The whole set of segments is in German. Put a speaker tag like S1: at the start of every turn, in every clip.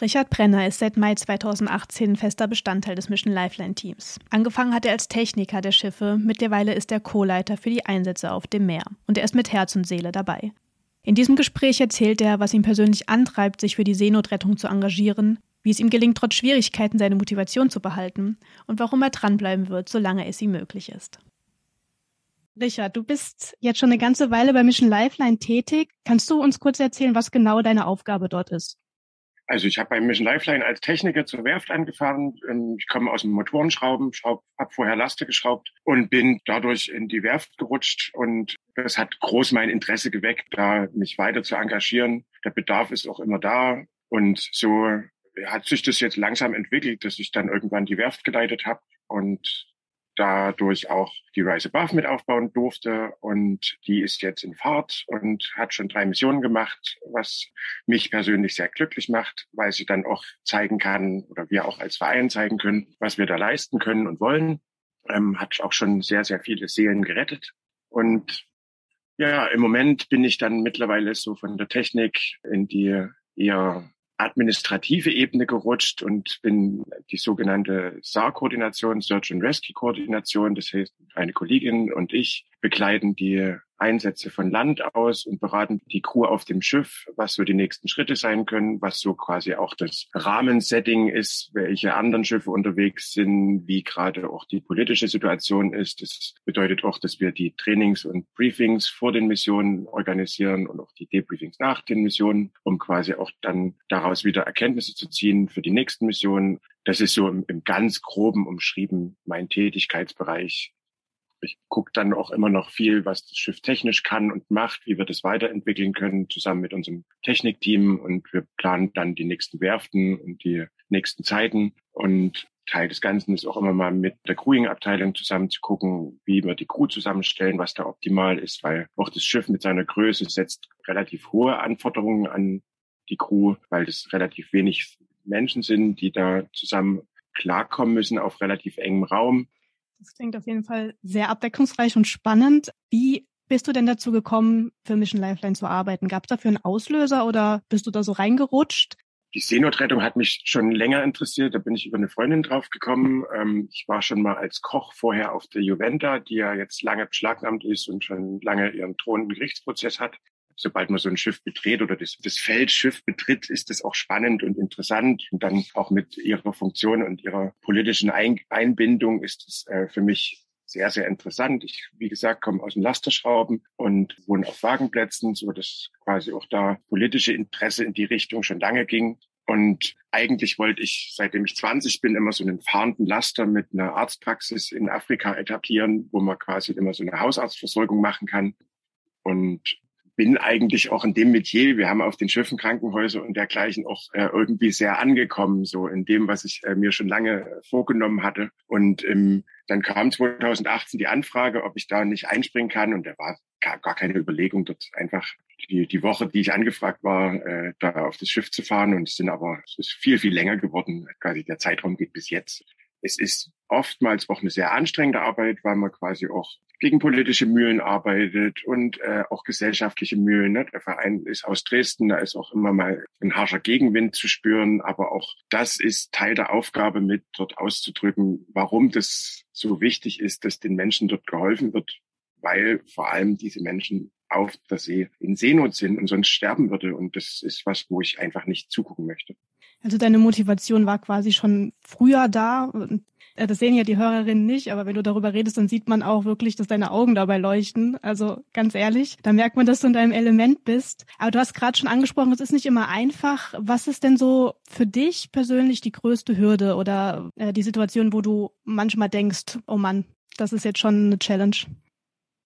S1: Richard Brenner ist seit Mai 2018 fester Bestandteil des Mission Lifeline Teams. Angefangen hat er als Techniker der Schiffe, mittlerweile ist er Co-Leiter für die Einsätze auf dem Meer und er ist mit Herz und Seele dabei. In diesem Gespräch erzählt er, was ihn persönlich antreibt, sich für die Seenotrettung zu engagieren, wie es ihm gelingt, trotz Schwierigkeiten seine Motivation zu behalten und warum er dranbleiben wird, solange es ihm möglich ist. Richard, du bist jetzt schon eine ganze Weile bei Mission Lifeline tätig. Kannst du uns kurz erzählen, was genau deine Aufgabe dort ist?
S2: Also ich habe bei Mission Lifeline als Techniker zur Werft angefahren. Ähm, ich komme aus dem Motorenschrauben, schraub, habe vorher Laste geschraubt und bin dadurch in die Werft gerutscht. Und das hat groß mein Interesse geweckt, da mich weiter zu engagieren. Der Bedarf ist auch immer da. Und so hat sich das jetzt langsam entwickelt, dass ich dann irgendwann die Werft geleitet habe und dadurch auch die Rise Above mit aufbauen durfte und die ist jetzt in Fahrt und hat schon drei Missionen gemacht, was mich persönlich sehr glücklich macht, weil sie dann auch zeigen kann oder wir auch als Verein zeigen können, was wir da leisten können und wollen. Ähm, hat auch schon sehr, sehr viele Seelen gerettet und ja, im Moment bin ich dann mittlerweile so von der Technik in die eher administrative Ebene gerutscht und bin die sogenannte SAR-Koordination, Search and Rescue Koordination. Das heißt, eine Kollegin und ich begleiten die Einsätze von Land aus und beraten die Crew auf dem Schiff, was so die nächsten Schritte sein können, was so quasi auch das Rahmensetting ist, welche anderen Schiffe unterwegs sind, wie gerade auch die politische Situation ist. Das bedeutet auch, dass wir die Trainings und Briefings vor den Missionen organisieren und auch die Debriefings nach den Missionen, um quasi auch dann daraus wieder Erkenntnisse zu ziehen für die nächsten Missionen. Das ist so im, im ganz groben umschrieben mein Tätigkeitsbereich ich gucke dann auch immer noch viel, was das Schiff technisch kann und macht, wie wir das weiterentwickeln können, zusammen mit unserem Technikteam. Und wir planen dann die nächsten Werften und die nächsten Zeiten. Und Teil des Ganzen ist auch immer mal mit der Crewing-Abteilung zusammen zu gucken, wie wir die Crew zusammenstellen, was da optimal ist, weil auch das Schiff mit seiner Größe setzt relativ hohe Anforderungen an die Crew, weil das relativ wenig Menschen sind, die da zusammen klarkommen müssen auf relativ engem Raum.
S1: Das klingt auf jeden Fall sehr abwechslungsreich und spannend. Wie bist du denn dazu gekommen, für Mission Lifeline zu arbeiten? Gab es dafür einen Auslöser oder bist du da so reingerutscht?
S2: Die Seenotrettung hat mich schon länger interessiert. Da bin ich über eine Freundin drauf gekommen. Ähm, ich war schon mal als Koch vorher auf der Juventa, die ja jetzt lange beschlagnahmt ist und schon lange ihren drohenden Gerichtsprozess hat sobald man so ein Schiff betritt oder das, das Feldschiff betritt, ist das auch spannend und interessant. Und dann auch mit ihrer Funktion und ihrer politischen Ein Einbindung ist es äh, für mich sehr, sehr interessant. Ich, wie gesagt, komme aus dem Lasterschrauben und wohne auf Wagenplätzen, so dass quasi auch da politische Interesse in die Richtung schon lange ging. Und eigentlich wollte ich, seitdem ich 20 bin, immer so einen fahrenden Laster mit einer Arztpraxis in Afrika etablieren, wo man quasi immer so eine Hausarztversorgung machen kann. Und bin eigentlich auch in dem Metier, wir haben auf den Schiffen Krankenhäuser und dergleichen auch äh, irgendwie sehr angekommen, so in dem, was ich äh, mir schon lange vorgenommen hatte. Und ähm, dann kam 2018 die Anfrage, ob ich da nicht einspringen kann. Und da war gar, gar keine Überlegung, dort einfach die, die Woche, die ich angefragt war, äh, da auf das Schiff zu fahren. Und es sind aber, es ist viel, viel länger geworden. Quasi der Zeitraum geht bis jetzt. Es ist oftmals auch eine sehr anstrengende Arbeit, weil man quasi auch gegen politische Mühlen arbeitet und äh, auch gesellschaftliche Mühlen. Ne? Der Verein ist aus Dresden, da ist auch immer mal ein harscher Gegenwind zu spüren, aber auch das ist Teil der Aufgabe, mit dort auszudrücken, warum das so wichtig ist, dass den Menschen dort geholfen wird, weil vor allem diese Menschen auf der See in Seenot sind und sonst sterben würde. Und das ist was, wo ich einfach nicht zugucken möchte.
S1: Also deine Motivation war quasi schon früher da. Äh, das sehen ja die Hörerinnen nicht, aber wenn du darüber redest, dann sieht man auch wirklich, dass deine Augen dabei leuchten. Also ganz ehrlich, da merkt man, dass du in deinem Element bist. Aber du hast gerade schon angesprochen, es ist nicht immer einfach. Was ist denn so für dich persönlich die größte Hürde oder äh, die Situation, wo du manchmal denkst, oh Mann, das ist jetzt schon eine Challenge?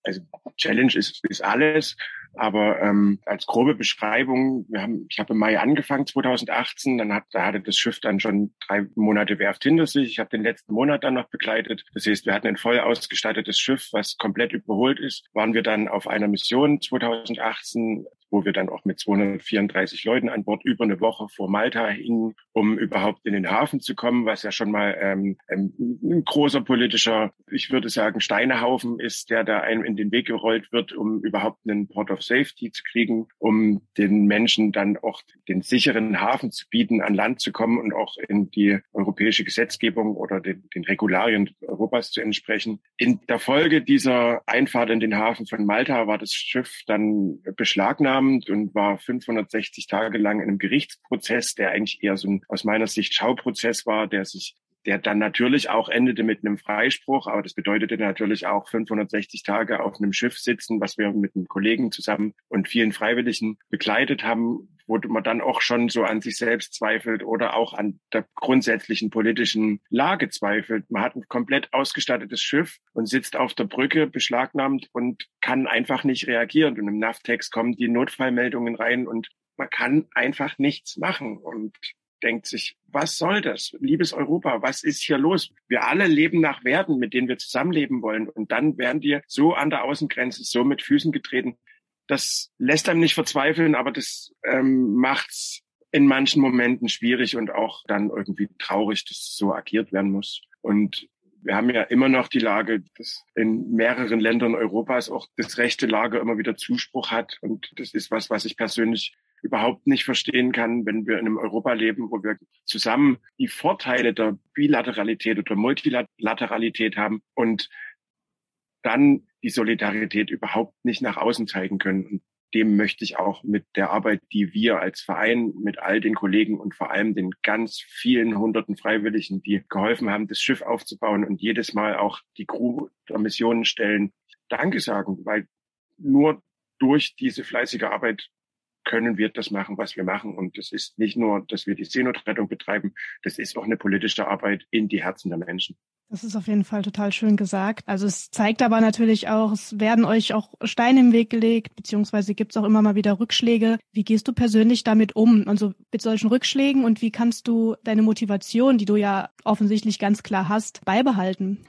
S2: Also Challenge ist, ist alles. Aber ähm, als grobe Beschreibung, wir haben, ich habe im Mai angefangen 2018, dann hat, da hatte das Schiff dann schon drei Monate Werft hinter sich. Ich habe den letzten Monat dann noch begleitet. Das heißt, wir hatten ein voll ausgestattetes Schiff, was komplett überholt ist. Waren wir dann auf einer Mission 2018 wo wir dann auch mit 234 Leuten an Bord über eine Woche vor Malta hingen, um überhaupt in den Hafen zu kommen, was ja schon mal ähm, ein großer politischer, ich würde sagen, Steinehaufen ist, der da einem in den Weg gerollt wird, um überhaupt einen Port of Safety zu kriegen, um den Menschen dann auch den sicheren Hafen zu bieten, an Land zu kommen und auch in die europäische Gesetzgebung oder den, den Regularien Europas zu entsprechen. In der Folge dieser Einfahrt in den Hafen von Malta war das Schiff dann beschlagnahmt und war 560 Tage lang in einem Gerichtsprozess, der eigentlich eher so ein aus meiner Sicht Schauprozess war, der sich der dann natürlich auch endete mit einem Freispruch, aber das bedeutete natürlich auch 560 Tage auf einem Schiff sitzen, was wir mit einem Kollegen zusammen und vielen Freiwilligen begleitet haben, wo man dann auch schon so an sich selbst zweifelt oder auch an der grundsätzlichen politischen Lage zweifelt. Man hat ein komplett ausgestattetes Schiff und sitzt auf der Brücke beschlagnahmt und kann einfach nicht reagieren. Und im NAV-Text kommen die Notfallmeldungen rein und man kann einfach nichts machen. Und denkt sich, was soll das? Liebes Europa, was ist hier los? Wir alle leben nach Werten, mit denen wir zusammenleben wollen. Und dann werden die so an der Außengrenze, so mit Füßen getreten. Das lässt einem nicht verzweifeln, aber das ähm, macht's in manchen Momenten schwierig und auch dann irgendwie traurig, dass so agiert werden muss. Und wir haben ja immer noch die Lage, dass in mehreren Ländern Europas auch das rechte Lager immer wieder Zuspruch hat. Und das ist was, was ich persönlich überhaupt nicht verstehen kann, wenn wir in einem Europa leben, wo wir zusammen die Vorteile der Bilateralität oder Multilateralität haben und dann die Solidarität überhaupt nicht nach außen zeigen können. Und dem möchte ich auch mit der Arbeit, die wir als Verein mit all den Kollegen und vor allem den ganz vielen hunderten Freiwilligen, die geholfen haben, das Schiff aufzubauen und jedes Mal auch die Crew der Missionen stellen, Danke sagen, weil nur durch diese fleißige Arbeit können wir das machen, was wir machen. Und das ist nicht nur, dass wir die Seenotrettung betreiben, das ist auch eine politische Arbeit in die Herzen der Menschen.
S1: Das ist auf jeden Fall total schön gesagt. Also es zeigt aber natürlich auch, es werden euch auch Steine im Weg gelegt, beziehungsweise gibt es auch immer mal wieder Rückschläge. Wie gehst du persönlich damit um? Also mit solchen Rückschlägen und wie kannst du deine Motivation, die du ja offensichtlich ganz klar hast, beibehalten?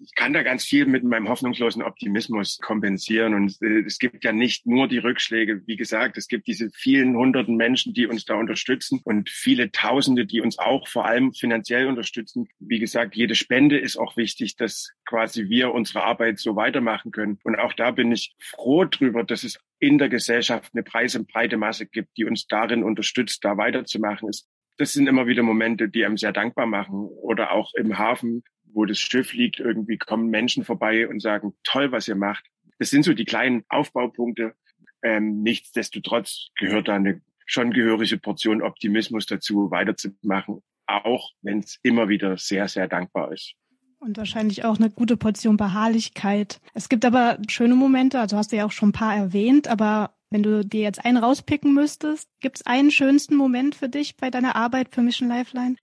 S2: Ich kann da ganz viel mit meinem hoffnungslosen Optimismus kompensieren. Und äh, es gibt ja nicht nur die Rückschläge. Wie gesagt, es gibt diese vielen hunderten Menschen, die uns da unterstützen und viele Tausende, die uns auch vor allem finanziell unterstützen. Wie gesagt, jede Spende ist auch wichtig, dass quasi wir unsere Arbeit so weitermachen können. Und auch da bin ich froh drüber, dass es in der Gesellschaft eine breite, breite Masse gibt, die uns darin unterstützt, da weiterzumachen. Das sind immer wieder Momente, die einem sehr dankbar machen. Oder auch im Hafen, wo das Schiff liegt, irgendwie kommen Menschen vorbei und sagen, toll, was ihr macht. Das sind so die kleinen Aufbaupunkte. Ähm, nichtsdestotrotz gehört da eine schon gehörige Portion Optimismus dazu, weiterzumachen, auch wenn es immer wieder sehr, sehr dankbar ist.
S1: Und wahrscheinlich auch eine gute Portion Beharrlichkeit. Es gibt aber schöne Momente, also hast du ja auch schon ein paar erwähnt, aber wenn du dir jetzt einen rauspicken müsstest, gibt es einen schönsten Moment für dich bei deiner Arbeit für Mission Lifeline?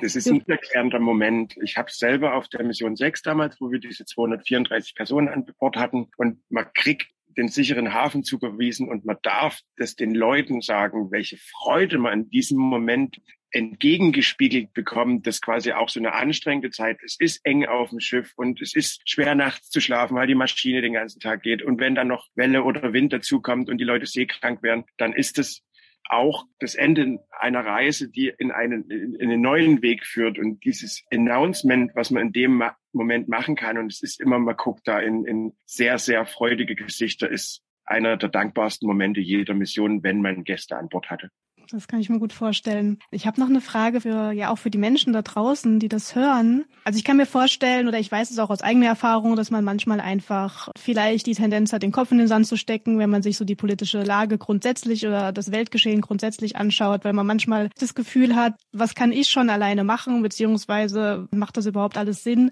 S2: Das ist ein wiederkehrender Moment. Ich habe selber auf der Mission 6 damals, wo wir diese 234 Personen an Bord hatten und man kriegt den sicheren Hafen zugewiesen und man darf das den Leuten sagen, welche Freude man in diesem Moment entgegengespiegelt bekommt, dass quasi auch so eine anstrengende Zeit, es ist eng auf dem Schiff und es ist schwer nachts zu schlafen, weil die Maschine den ganzen Tag geht. Und wenn dann noch Welle oder Wind dazukommt und die Leute seekrank werden, dann ist es auch das Ende einer Reise, die in einen, in einen neuen Weg führt und dieses Announcement, was man in dem Moment machen kann. Und es ist immer, man guckt da in, in sehr, sehr freudige Gesichter, ist einer der dankbarsten Momente jeder Mission, wenn man Gäste an Bord hatte.
S1: Das kann ich mir gut vorstellen. Ich habe noch eine Frage für ja auch für die Menschen da draußen, die das hören. Also ich kann mir vorstellen oder ich weiß es auch aus eigener Erfahrung, dass man manchmal einfach vielleicht die Tendenz hat, den Kopf in den Sand zu stecken, wenn man sich so die politische Lage grundsätzlich oder das Weltgeschehen grundsätzlich anschaut, weil man manchmal das Gefühl hat, was kann ich schon alleine machen, beziehungsweise macht das überhaupt alles Sinn?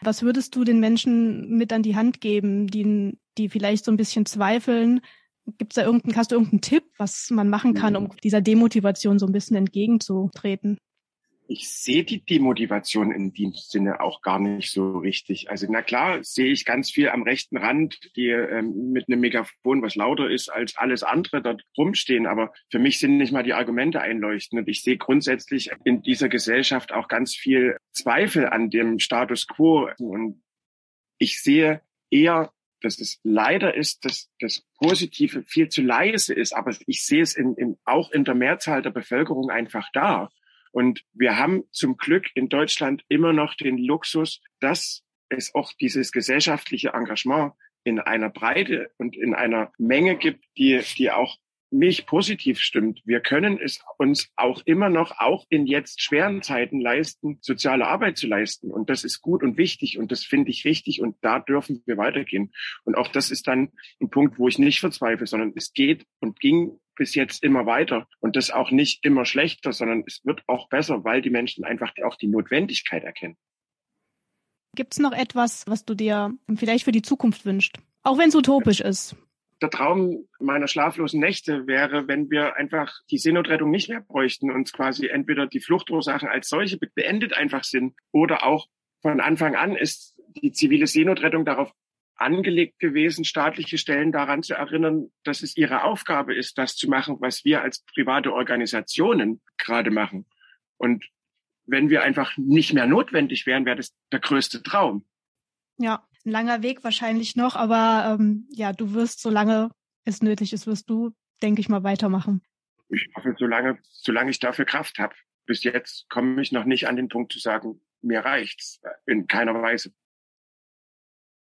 S1: Was würdest du den Menschen mit an die Hand geben, die, die vielleicht so ein bisschen zweifeln, Gibt's da irgendeinen, hast du irgendeinen Tipp, was man machen kann, um dieser Demotivation so ein bisschen entgegenzutreten?
S2: Ich sehe die Demotivation in dem Sinne auch gar nicht so richtig. Also na klar sehe ich ganz viel am rechten Rand, die ähm, mit einem Megafon, was lauter ist als alles andere, dort rumstehen. Aber für mich sind nicht mal die Argumente einleuchtend. Und ich sehe grundsätzlich in dieser Gesellschaft auch ganz viel Zweifel an dem Status quo. Und ich sehe eher dass es leider ist, dass das Positive viel zu leise ist. Aber ich sehe es in, in, auch in der Mehrzahl der Bevölkerung einfach da. Und wir haben zum Glück in Deutschland immer noch den Luxus, dass es auch dieses gesellschaftliche Engagement in einer Breite und in einer Menge gibt, die, die auch mich positiv stimmt. Wir können es uns auch immer noch, auch in jetzt schweren Zeiten leisten, soziale Arbeit zu leisten. Und das ist gut und wichtig und das finde ich richtig und da dürfen wir weitergehen. Und auch das ist dann ein Punkt, wo ich nicht verzweifle, sondern es geht und ging bis jetzt immer weiter und das auch nicht immer schlechter, sondern es wird auch besser, weil die Menschen einfach auch die Notwendigkeit erkennen.
S1: Gibt es noch etwas, was du dir vielleicht für die Zukunft wünschst? Auch wenn es utopisch ist
S2: der Traum meiner schlaflosen Nächte wäre, wenn wir einfach die Seenotrettung nicht mehr bräuchten und quasi entweder die Fluchtursachen als solche beendet einfach sind oder auch von Anfang an ist die zivile Seenotrettung darauf angelegt gewesen, staatliche Stellen daran zu erinnern, dass es ihre Aufgabe ist, das zu machen, was wir als private Organisationen gerade machen. Und wenn wir einfach nicht mehr notwendig wären, wäre das der größte Traum.
S1: Ja, ein langer Weg wahrscheinlich noch, aber ähm, ja, du wirst, solange es nötig ist, wirst du, denke ich mal, weitermachen.
S2: Ich hoffe, solange, solange ich dafür Kraft habe. Bis jetzt komme ich noch nicht an den Punkt zu sagen, mir reicht's. In keiner Weise.